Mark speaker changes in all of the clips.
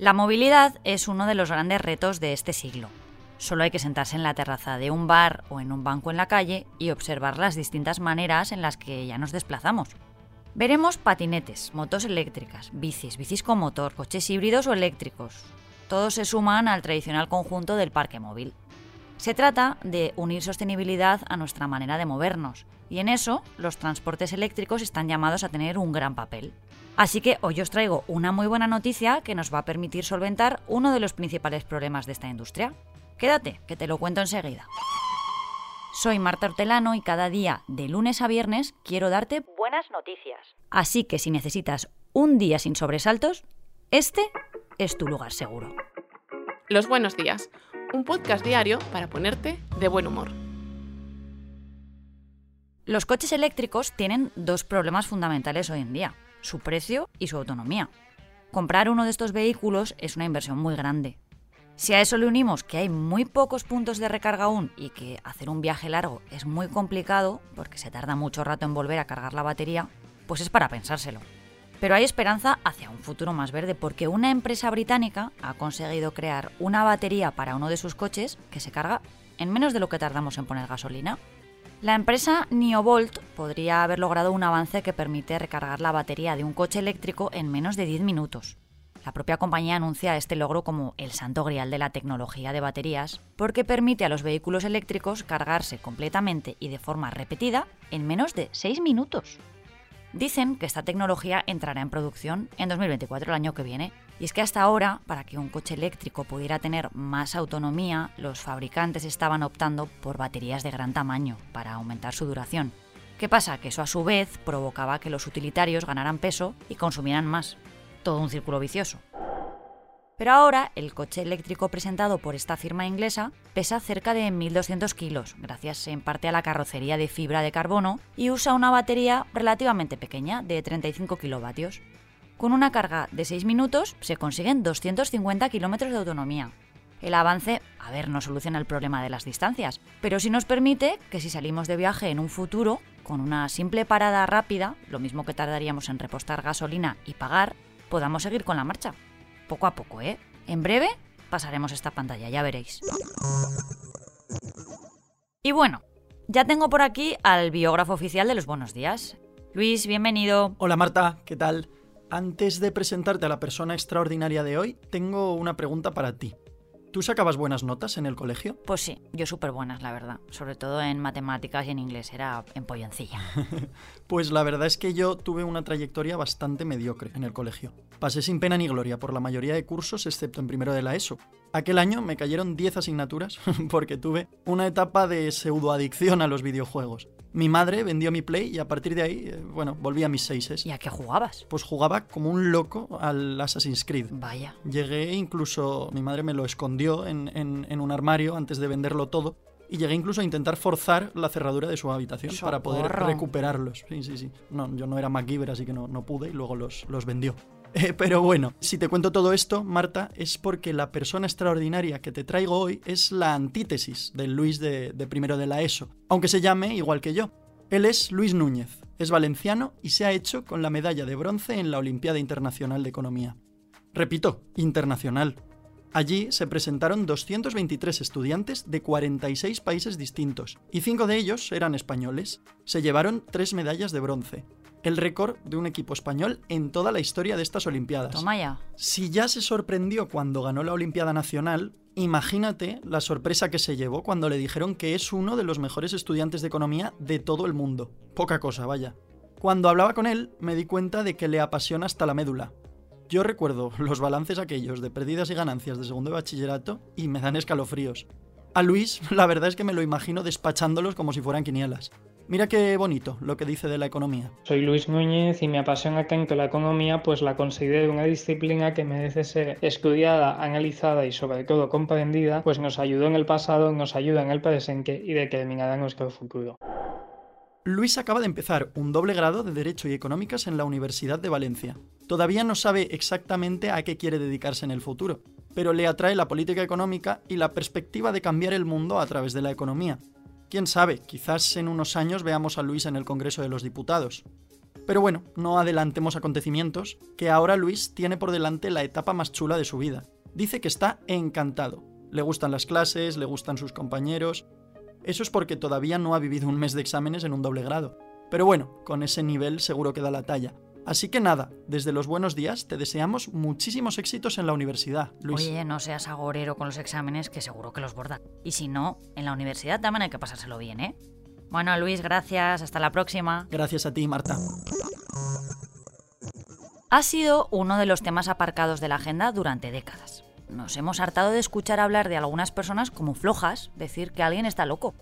Speaker 1: La movilidad es uno de los grandes retos de este siglo. Solo hay que sentarse en la terraza de un bar o en un banco en la calle y observar las distintas maneras en las que ya nos desplazamos. Veremos patinetes, motos eléctricas, bicis, bicis con motor, coches híbridos o eléctricos. Todos se suman al tradicional conjunto del parque móvil. Se trata de unir sostenibilidad a nuestra manera de movernos, y en eso los transportes eléctricos están llamados a tener un gran papel. Así que hoy os traigo una muy buena noticia que nos va a permitir solventar uno de los principales problemas de esta industria. Quédate, que te lo cuento enseguida. Soy Marta Hortelano y cada día, de lunes a viernes, quiero darte buenas noticias. Así que si necesitas un día sin sobresaltos, este es tu lugar seguro.
Speaker 2: Los buenos días, un podcast diario para ponerte de buen humor.
Speaker 1: Los coches eléctricos tienen dos problemas fundamentales hoy en día, su precio y su autonomía. Comprar uno de estos vehículos es una inversión muy grande, si a eso le unimos que hay muy pocos puntos de recarga aún y que hacer un viaje largo es muy complicado, porque se tarda mucho rato en volver a cargar la batería, pues es para pensárselo. Pero hay esperanza hacia un futuro más verde porque una empresa británica ha conseguido crear una batería para uno de sus coches que se carga en menos de lo que tardamos en poner gasolina. La empresa Neovolt podría haber logrado un avance que permite recargar la batería de un coche eléctrico en menos de 10 minutos. La propia compañía anuncia este logro como el santo grial de la tecnología de baterías, porque permite a los vehículos eléctricos cargarse completamente y de forma repetida en menos de 6 minutos. Dicen que esta tecnología entrará en producción en 2024, el año que viene. Y es que hasta ahora, para que un coche eléctrico pudiera tener más autonomía, los fabricantes estaban optando por baterías de gran tamaño para aumentar su duración. ¿Qué pasa? Que eso a su vez provocaba que los utilitarios ganaran peso y consumieran más todo un círculo vicioso. Pero ahora el coche eléctrico presentado por esta firma inglesa pesa cerca de 1.200 kilos, gracias en parte a la carrocería de fibra de carbono, y usa una batería relativamente pequeña, de 35 kilovatios. Con una carga de 6 minutos se consiguen 250 kilómetros de autonomía. El avance, a ver, no soluciona el problema de las distancias, pero sí nos permite que si salimos de viaje en un futuro, con una simple parada rápida, lo mismo que tardaríamos en repostar gasolina y pagar, podamos seguir con la marcha. Poco a poco, ¿eh? En breve pasaremos esta pantalla, ya veréis. Y bueno, ya tengo por aquí al biógrafo oficial de los Buenos Días. Luis, bienvenido.
Speaker 3: Hola Marta, ¿qué tal? Antes de presentarte a la persona extraordinaria de hoy, tengo una pregunta para ti. ¿Tú sacabas buenas notas en el colegio?
Speaker 1: Pues sí, yo súper buenas, la verdad. Sobre todo en matemáticas y en inglés, era empolloncilla.
Speaker 3: pues la verdad es que yo tuve una trayectoria bastante mediocre en el colegio. Pasé sin pena ni gloria por la mayoría de cursos, excepto en primero de la ESO. Aquel año me cayeron 10 asignaturas porque tuve una etapa de pseudoadicción a los videojuegos. Mi madre vendió mi Play y a partir de ahí, eh, bueno, volví a mis seises.
Speaker 1: ¿Y a qué jugabas?
Speaker 3: Pues jugaba como un loco al Assassin's Creed.
Speaker 1: Vaya.
Speaker 3: Llegué incluso, mi madre me lo escondió en, en, un armario antes de venderlo todo. Y llegué incluso a intentar forzar la cerradura de su habitación para poder recuperarlos. Sí, sí, sí. No, yo no era MacGyver, así que no, no pude y luego los, los vendió. Eh, pero bueno, si te cuento todo esto, Marta, es porque la persona extraordinaria que te traigo hoy es la antítesis del Luis de, de primero de la ESO, aunque se llame igual que yo. Él es Luis Núñez, es valenciano y se ha hecho con la medalla de bronce en la Olimpiada Internacional de Economía. Repito, internacional. Allí se presentaron 223 estudiantes de 46 países distintos, y cinco de ellos eran españoles. Se llevaron tres medallas de bronce, el récord de un equipo español en toda la historia de estas Olimpiadas.
Speaker 1: Toma ya.
Speaker 3: Si ya se sorprendió cuando ganó la Olimpiada Nacional, imagínate la sorpresa que se llevó cuando le dijeron que es uno de los mejores estudiantes de economía de todo el mundo. Poca cosa, vaya. Cuando hablaba con él, me di cuenta de que le apasiona hasta la médula. Yo recuerdo los balances aquellos de pérdidas y ganancias de segundo de bachillerato y me dan escalofríos. A Luis, la verdad es que me lo imagino despachándolos como si fueran quinielas. Mira qué bonito lo que dice de la economía.
Speaker 4: Soy Luis Núñez y me apasiona tanto la economía, pues la considero una disciplina que merece ser estudiada, analizada y sobre todo comprendida, pues nos ayudó en el pasado, nos ayuda en el presente y determinará nuestro futuro.
Speaker 3: Luis acaba de empezar un doble grado de Derecho y Económicas en la Universidad de Valencia. Todavía no sabe exactamente a qué quiere dedicarse en el futuro, pero le atrae la política económica y la perspectiva de cambiar el mundo a través de la economía, Quién sabe, quizás en unos años veamos a Luis en el Congreso de los Diputados. Pero bueno, no adelantemos acontecimientos, que ahora Luis tiene por delante la etapa más chula de su vida. Dice que está encantado. Le gustan las clases, le gustan sus compañeros. Eso es porque todavía no ha vivido un mes de exámenes en un doble grado. Pero bueno, con ese nivel seguro que da la talla. Así que nada, desde los buenos días te deseamos muchísimos éxitos en la universidad, Luis.
Speaker 1: Oye, no seas agorero con los exámenes, que seguro que los borda. Y si no, en la universidad también hay que pasárselo bien, ¿eh? Bueno, Luis, gracias. Hasta la próxima.
Speaker 3: Gracias a ti, Marta.
Speaker 1: Ha sido uno de los temas aparcados de la agenda durante décadas. Nos hemos hartado de escuchar hablar de algunas personas como flojas, decir que alguien está loco.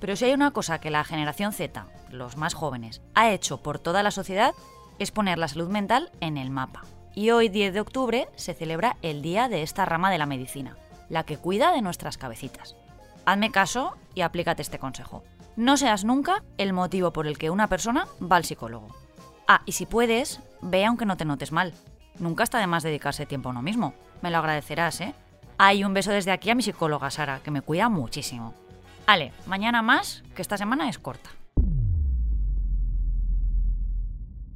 Speaker 1: Pero si hay una cosa que la generación Z, los más jóvenes, ha hecho por toda la sociedad, es poner la salud mental en el mapa. Y hoy, 10 de octubre, se celebra el día de esta rama de la medicina, la que cuida de nuestras cabecitas. Hazme caso y aplícate este consejo. No seas nunca el motivo por el que una persona va al psicólogo. Ah, y si puedes, ve aunque no te notes mal. Nunca está de más dedicarse tiempo a uno mismo. Me lo agradecerás, ¿eh? Hay un beso desde aquí a mi psicóloga Sara, que me cuida muchísimo. Ale, mañana más, que esta semana es corta.